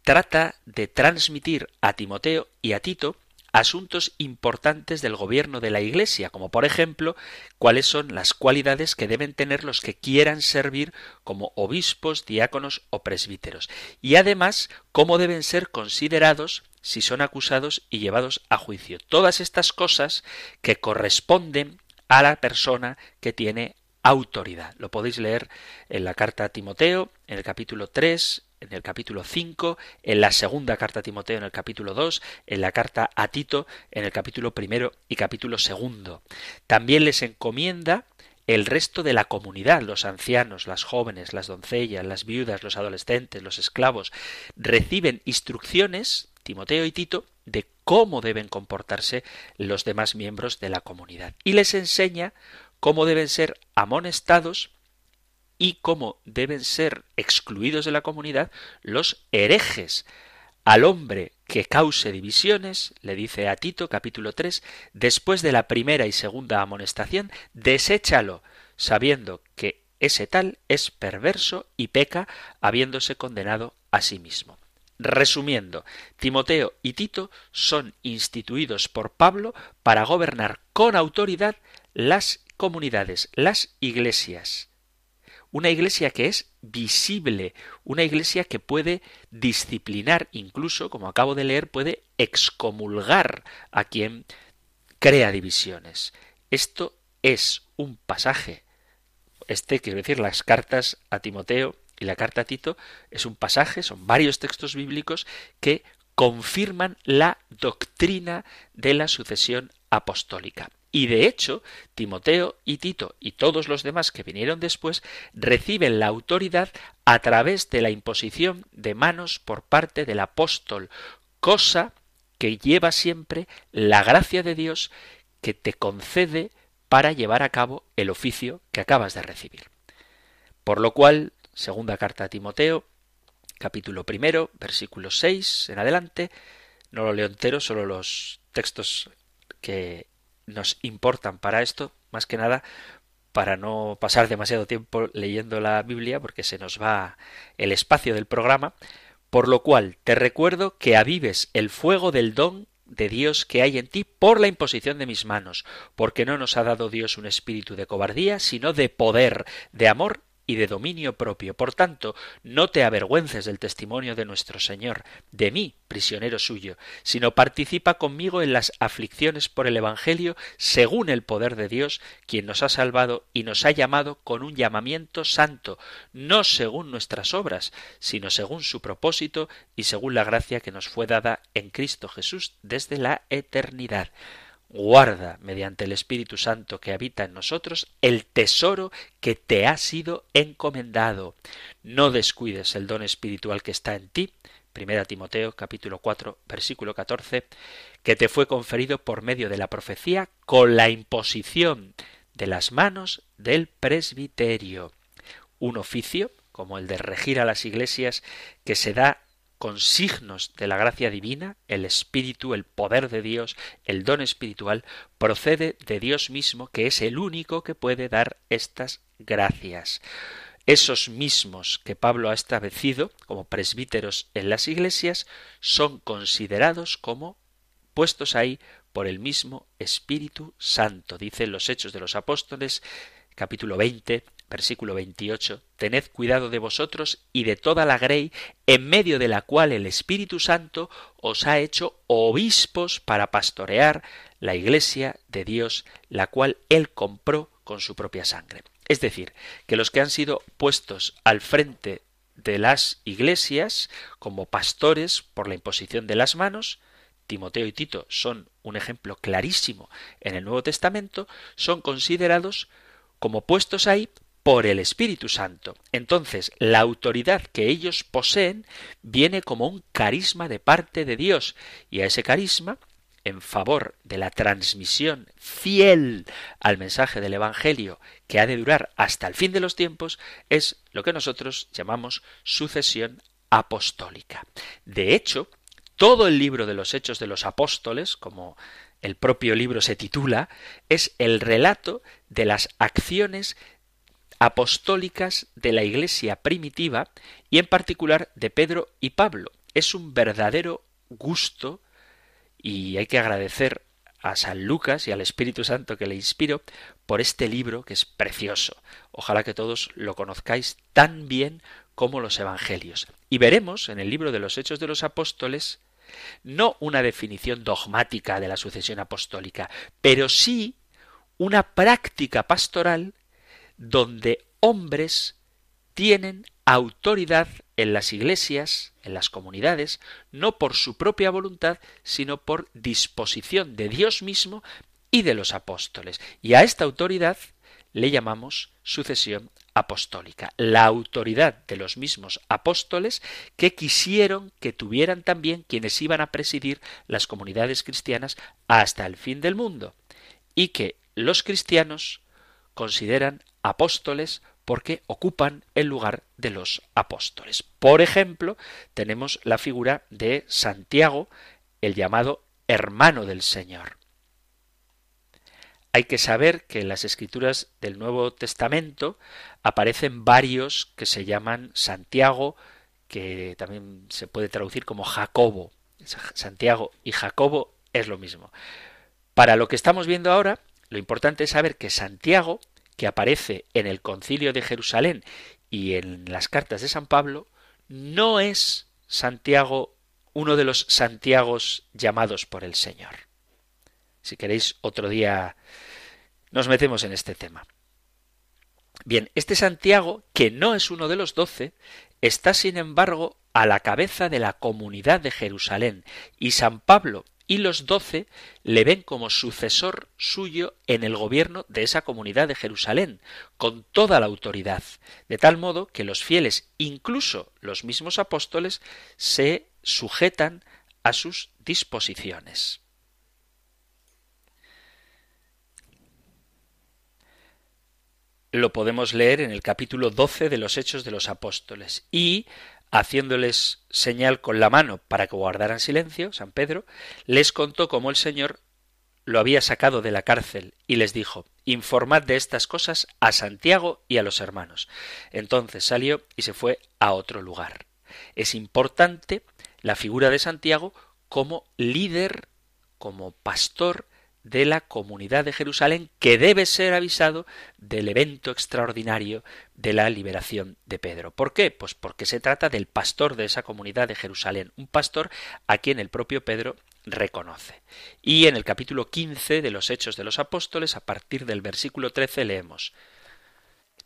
trata de transmitir a Timoteo y a Tito asuntos importantes del gobierno de la Iglesia, como por ejemplo cuáles son las cualidades que deben tener los que quieran servir como obispos, diáconos o presbíteros, y además cómo deben ser considerados si son acusados y llevados a juicio. Todas estas cosas que corresponden a la persona que tiene autoridad. Lo podéis leer en la carta a Timoteo, en el capítulo 3, en el capítulo 5, en la segunda carta a Timoteo en el capítulo 2, en la carta a Tito en el capítulo primero y capítulo segundo. También les encomienda el resto de la comunidad, los ancianos, las jóvenes, las doncellas, las viudas, los adolescentes, los esclavos, reciben instrucciones Timoteo y Tito de cómo deben comportarse los demás miembros de la comunidad. Y les enseña cómo deben ser amonestados y cómo deben ser excluidos de la comunidad los herejes. Al hombre que cause divisiones, le dice a Tito capítulo 3, después de la primera y segunda amonestación, deséchalo, sabiendo que ese tal es perverso y peca, habiéndose condenado a sí mismo. Resumiendo, Timoteo y Tito son instituidos por Pablo para gobernar con autoridad las comunidades, las iglesias. Una iglesia que es visible, una iglesia que puede disciplinar, incluso, como acabo de leer, puede excomulgar a quien crea divisiones. Esto es un pasaje. Este, quiero decir, las cartas a Timoteo y la carta a Tito es un pasaje, son varios textos bíblicos que confirman la doctrina de la sucesión apostólica. Y de hecho, Timoteo y Tito y todos los demás que vinieron después reciben la autoridad a través de la imposición de manos por parte del apóstol, cosa que lleva siempre la gracia de Dios que te concede para llevar a cabo el oficio que acabas de recibir. Por lo cual, Segunda carta a Timoteo, capítulo primero, versículo 6 en adelante, No lo leo entero, solo los textos que nos importan para esto, más que nada para no pasar demasiado tiempo leyendo la Biblia, porque se nos va el espacio del programa, por lo cual te recuerdo que avives el fuego del don de Dios que hay en ti por la imposición de mis manos, porque no nos ha dado Dios un espíritu de cobardía, sino de poder, de amor y de dominio propio. Por tanto, no te avergüences del testimonio de nuestro Señor, de mí, prisionero suyo, sino participa conmigo en las aflicciones por el Evangelio, según el poder de Dios, quien nos ha salvado y nos ha llamado con un llamamiento santo, no según nuestras obras, sino según su propósito y según la gracia que nos fue dada en Cristo Jesús desde la eternidad guarda mediante el Espíritu Santo que habita en nosotros el tesoro que te ha sido encomendado. No descuides el don espiritual que está en ti. Primera Timoteo capítulo 4 versículo 14 que te fue conferido por medio de la profecía con la imposición de las manos del presbiterio. Un oficio como el de regir a las iglesias que se da con signos de la gracia divina, el Espíritu, el poder de Dios, el don espiritual, procede de Dios mismo, que es el único que puede dar estas gracias. Esos mismos que Pablo ha establecido como presbíteros en las iglesias son considerados como puestos ahí por el mismo Espíritu Santo. Dicen los Hechos de los Apóstoles, capítulo 20, versículo 28, Tened cuidado de vosotros y de toda la grey en medio de la cual el Espíritu Santo os ha hecho obispos para pastorear la iglesia de Dios, la cual él compró con su propia sangre. Es decir, que los que han sido puestos al frente de las iglesias como pastores por la imposición de las manos, Timoteo y Tito son un ejemplo clarísimo en el Nuevo Testamento, son considerados como puestos ahí por el Espíritu Santo. Entonces, la autoridad que ellos poseen viene como un carisma de parte de Dios, y a ese carisma, en favor de la transmisión fiel al mensaje del Evangelio, que ha de durar hasta el fin de los tiempos, es lo que nosotros llamamos sucesión apostólica. De hecho, todo el libro de los Hechos de los Apóstoles, como el propio libro se titula, es el relato de las acciones apostólicas de la Iglesia primitiva y en particular de Pedro y Pablo. Es un verdadero gusto y hay que agradecer a San Lucas y al Espíritu Santo que le inspiró por este libro que es precioso. Ojalá que todos lo conozcáis tan bien como los Evangelios. Y veremos en el libro de los Hechos de los Apóstoles no una definición dogmática de la sucesión apostólica, pero sí una práctica pastoral donde hombres tienen autoridad en las iglesias, en las comunidades, no por su propia voluntad, sino por disposición de Dios mismo y de los apóstoles. Y a esta autoridad le llamamos sucesión apostólica, la autoridad de los mismos apóstoles que quisieron que tuvieran también quienes iban a presidir las comunidades cristianas hasta el fin del mundo, y que los cristianos consideran apóstoles porque ocupan el lugar de los apóstoles. Por ejemplo, tenemos la figura de Santiago, el llamado hermano del Señor. Hay que saber que en las escrituras del Nuevo Testamento aparecen varios que se llaman Santiago, que también se puede traducir como Jacobo. Santiago y Jacobo es lo mismo. Para lo que estamos viendo ahora, lo importante es saber que Santiago que aparece en el concilio de Jerusalén y en las cartas de San Pablo, no es Santiago uno de los Santiagos llamados por el Señor. Si queréis, otro día nos metemos en este tema. Bien, este Santiago, que no es uno de los doce, está sin embargo a la cabeza de la comunidad de Jerusalén, y San Pablo y los doce le ven como sucesor suyo en el gobierno de esa comunidad de Jerusalén, con toda la autoridad, de tal modo que los fieles, incluso los mismos apóstoles, se sujetan a sus disposiciones. Lo podemos leer en el capítulo 12 de los Hechos de los Apóstoles. Y haciéndoles señal con la mano para que guardaran silencio, San Pedro, les contó cómo el Señor lo había sacado de la cárcel y les dijo Informad de estas cosas a Santiago y a los hermanos. Entonces salió y se fue a otro lugar. Es importante la figura de Santiago como líder, como pastor de la comunidad de Jerusalén que debe ser avisado del evento extraordinario de la liberación de Pedro. ¿Por qué? Pues porque se trata del pastor de esa comunidad de Jerusalén, un pastor a quien el propio Pedro reconoce. Y en el capítulo 15 de los Hechos de los Apóstoles, a partir del versículo 13, leemos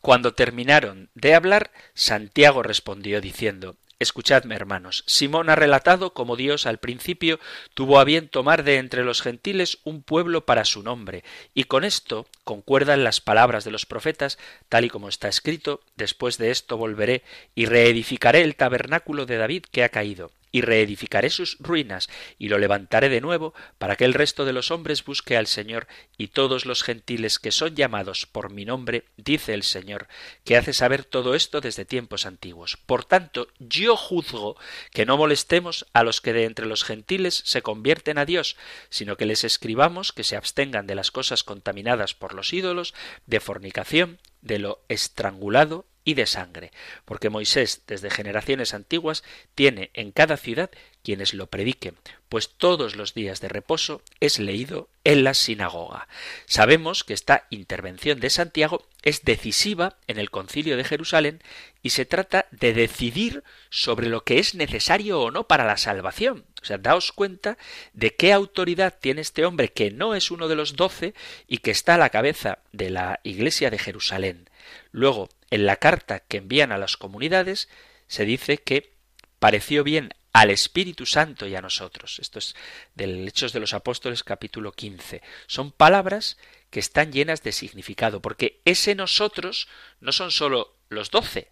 Cuando terminaron de hablar, Santiago respondió diciendo Escuchadme, hermanos. Simón ha relatado cómo Dios al principio tuvo a bien tomar de entre los gentiles un pueblo para su nombre, y con esto concuerdan las palabras de los profetas, tal y como está escrito, después de esto volveré y reedificaré el tabernáculo de David que ha caído y reedificaré sus ruinas, y lo levantaré de nuevo, para que el resto de los hombres busque al Señor, y todos los gentiles que son llamados por mi nombre, dice el Señor, que hace saber todo esto desde tiempos antiguos. Por tanto, yo juzgo que no molestemos a los que de entre los gentiles se convierten a Dios, sino que les escribamos que se abstengan de las cosas contaminadas por los ídolos, de fornicación, de lo estrangulado y de sangre, porque Moisés desde generaciones antiguas tiene en cada ciudad quienes lo prediquen, pues todos los días de reposo es leído en la sinagoga. Sabemos que esta intervención de Santiago es decisiva en el concilio de Jerusalén y se trata de decidir sobre lo que es necesario o no para la salvación. O sea, daos cuenta de qué autoridad tiene este hombre que no es uno de los doce y que está a la cabeza de la iglesia de Jerusalén. Luego, en la carta que envían a las comunidades, se dice que pareció bien al Espíritu Santo y a nosotros. Esto es del Hechos de los Apóstoles capítulo 15. Son palabras que están llenas de significado, porque ese nosotros no son sólo los doce,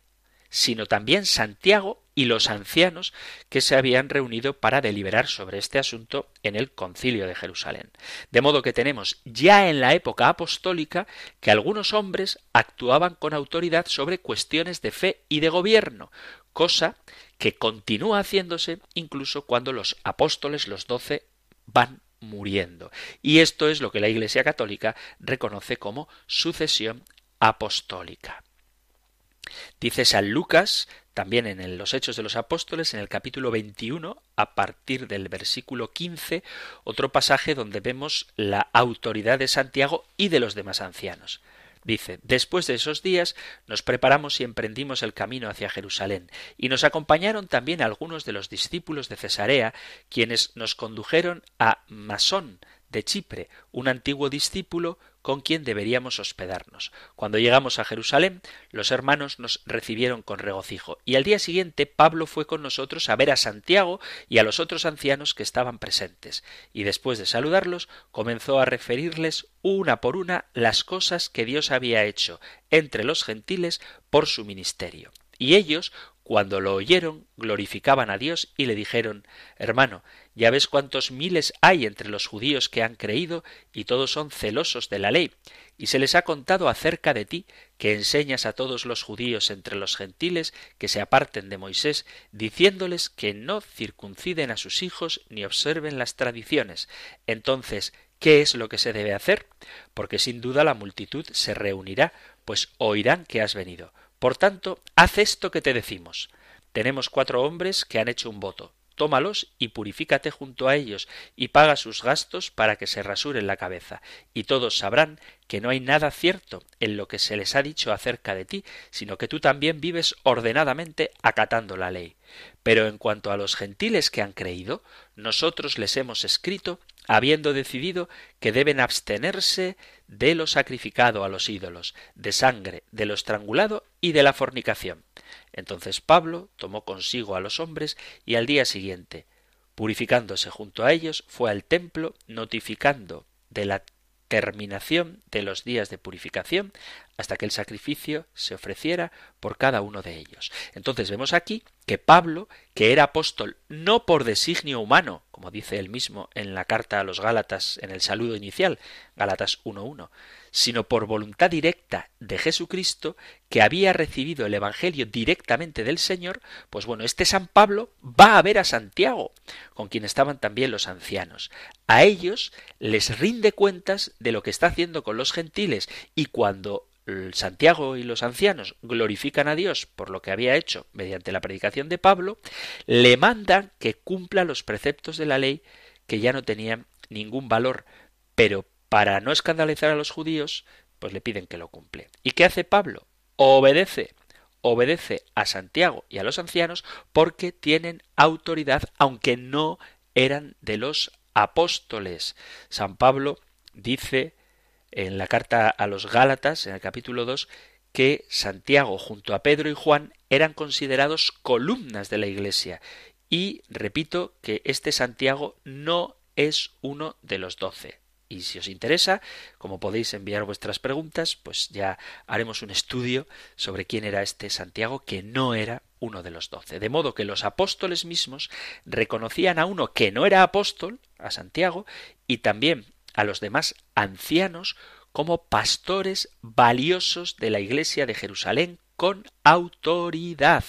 sino también Santiago y los ancianos que se habían reunido para deliberar sobre este asunto en el concilio de Jerusalén. De modo que tenemos ya en la época apostólica que algunos hombres actuaban con autoridad sobre cuestiones de fe y de gobierno, cosa que continúa haciéndose incluso cuando los apóstoles, los doce, van muriendo. Y esto es lo que la Iglesia católica reconoce como sucesión apostólica. Dice San Lucas, también en los Hechos de los Apóstoles, en el capítulo 21, a partir del versículo 15, otro pasaje donde vemos la autoridad de Santiago y de los demás ancianos. Dice, después de esos días nos preparamos y emprendimos el camino hacia Jerusalén, y nos acompañaron también algunos de los discípulos de Cesarea, quienes nos condujeron a Masón de Chipre, un antiguo discípulo con quien deberíamos hospedarnos. Cuando llegamos a Jerusalén, los hermanos nos recibieron con regocijo, y al día siguiente Pablo fue con nosotros a ver a Santiago y a los otros ancianos que estaban presentes, y después de saludarlos, comenzó a referirles una por una las cosas que Dios había hecho entre los gentiles por su ministerio. Y ellos, cuando lo oyeron, glorificaban a Dios y le dijeron Hermano, ya ves cuántos miles hay entre los judíos que han creído y todos son celosos de la ley, y se les ha contado acerca de ti, que enseñas a todos los judíos entre los gentiles que se aparten de Moisés, diciéndoles que no circunciden a sus hijos ni observen las tradiciones. Entonces, ¿qué es lo que se debe hacer? Porque sin duda la multitud se reunirá, pues oirán que has venido. Por tanto, haz esto que te decimos. Tenemos cuatro hombres que han hecho un voto tómalos y purifícate junto a ellos, y paga sus gastos para que se rasuren la cabeza, y todos sabrán que no hay nada cierto en lo que se les ha dicho acerca de ti, sino que tú también vives ordenadamente acatando la ley. Pero en cuanto a los gentiles que han creído, nosotros les hemos escrito habiendo decidido que deben abstenerse de lo sacrificado a los ídolos, de sangre, de lo estrangulado y de la fornicación. Entonces Pablo tomó consigo a los hombres y al día siguiente, purificándose junto a ellos, fue al templo notificando de la terminación de los días de purificación hasta que el sacrificio se ofreciera por cada uno de ellos. Entonces vemos aquí que Pablo, que era apóstol no por designio humano, como dice él mismo en la carta a los Gálatas en el saludo inicial, Gálatas 1.1, sino por voluntad directa de Jesucristo, que había recibido el Evangelio directamente del Señor, pues bueno, este San Pablo va a ver a Santiago, con quien estaban también los ancianos. A ellos les rinde cuentas de lo que está haciendo con los gentiles, y cuando Santiago y los ancianos glorifican a Dios por lo que había hecho mediante la predicación de Pablo, le mandan que cumpla los preceptos de la ley que ya no tenían ningún valor, pero para no escandalizar a los judíos, pues le piden que lo cumple. ¿Y qué hace Pablo? Obedece, obedece a Santiago y a los ancianos porque tienen autoridad, aunque no eran de los apóstoles. San Pablo dice en la carta a los Gálatas, en el capítulo 2, que Santiago junto a Pedro y Juan eran considerados columnas de la Iglesia. Y repito que este Santiago no es uno de los doce. Y si os interesa, como podéis enviar vuestras preguntas, pues ya haremos un estudio sobre quién era este Santiago que no era uno de los doce. De modo que los apóstoles mismos reconocían a uno que no era apóstol, a Santiago, y también a los demás ancianos como pastores valiosos de la iglesia de Jerusalén con autoridad.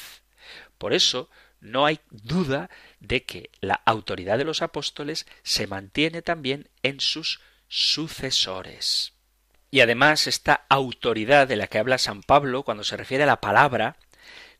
Por eso no hay duda de que la autoridad de los apóstoles se mantiene también en sus sucesores. Y además esta autoridad de la que habla San Pablo cuando se refiere a la palabra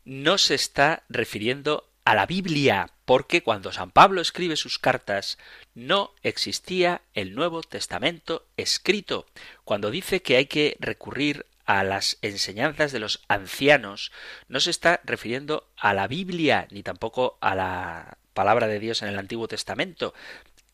no se está refiriendo a la Biblia, porque cuando San Pablo escribe sus cartas no existía el Nuevo Testamento escrito. Cuando dice que hay que recurrir a las enseñanzas de los ancianos, no se está refiriendo a la Biblia ni tampoco a la palabra de Dios en el Antiguo Testamento,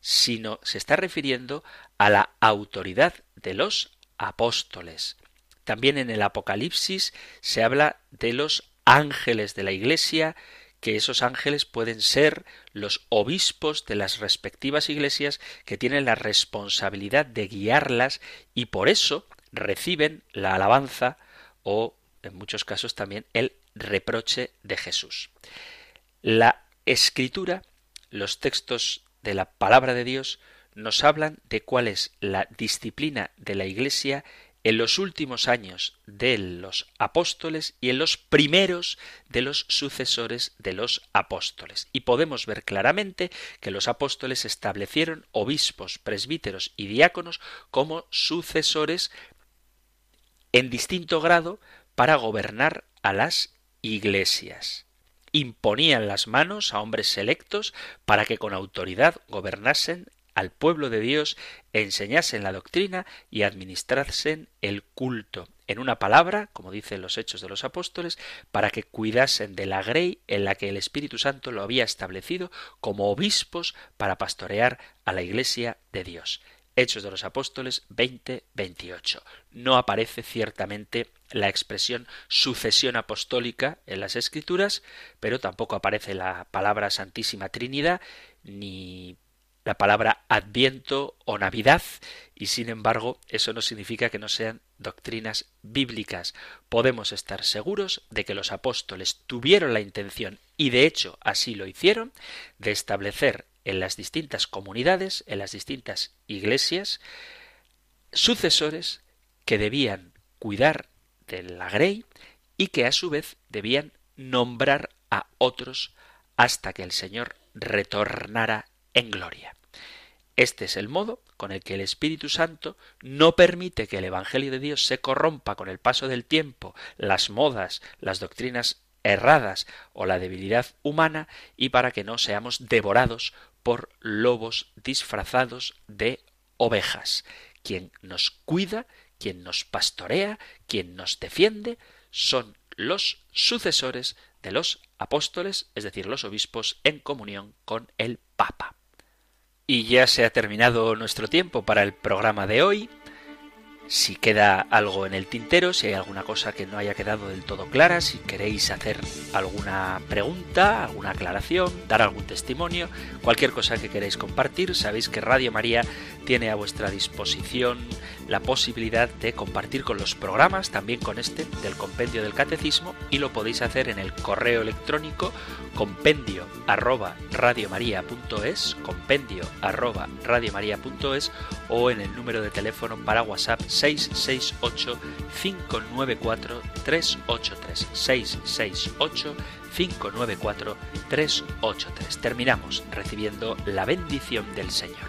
sino se está refiriendo a la autoridad de los apóstoles. También en el Apocalipsis se habla de los ángeles de la Iglesia, que esos ángeles pueden ser los obispos de las respectivas iglesias que tienen la responsabilidad de guiarlas y por eso reciben la alabanza o en muchos casos también el reproche de Jesús. La escritura, los textos de la palabra de Dios nos hablan de cuál es la disciplina de la Iglesia en los últimos años de los apóstoles y en los primeros de los sucesores de los apóstoles. Y podemos ver claramente que los apóstoles establecieron obispos, presbíteros y diáconos como sucesores en distinto grado para gobernar a las iglesias imponían las manos a hombres selectos para que con autoridad gobernasen al pueblo de Dios, enseñasen la doctrina y administrasen el culto. En una palabra, como dicen los Hechos de los Apóstoles, para que cuidasen de la grey en la que el Espíritu Santo lo había establecido como obispos para pastorear a la Iglesia de Dios. Hechos de los Apóstoles 20-28. No aparece ciertamente la expresión sucesión apostólica en las Escrituras, pero tampoco aparece la palabra Santísima Trinidad, ni la palabra Adviento o Navidad, y sin embargo eso no significa que no sean doctrinas bíblicas. Podemos estar seguros de que los apóstoles tuvieron la intención, y de hecho así lo hicieron, de establecer en las distintas comunidades, en las distintas iglesias, sucesores que debían cuidar de la grey y que a su vez debían nombrar a otros hasta que el Señor retornara en gloria. Este es el modo con el que el Espíritu Santo no permite que el Evangelio de Dios se corrompa con el paso del tiempo, las modas, las doctrinas erradas o la debilidad humana y para que no seamos devorados por lobos disfrazados de ovejas. Quien nos cuida, quien nos pastorea, quien nos defiende, son los sucesores de los apóstoles, es decir, los obispos en comunión con el Papa. Y ya se ha terminado nuestro tiempo para el programa de hoy. Si queda algo en el tintero, si hay alguna cosa que no haya quedado del todo clara, si queréis hacer alguna pregunta, alguna aclaración, dar algún testimonio, cualquier cosa que queréis compartir, sabéis que Radio María tiene a vuestra disposición la posibilidad de compartir con los programas, también con este del compendio del catecismo, y lo podéis hacer en el correo electrónico compendio arroba radiomaria.es, compendio arroba radiomaria.es o en el número de teléfono para WhatsApp 668 594 383 668 594 383. Terminamos recibiendo la bendición del Señor.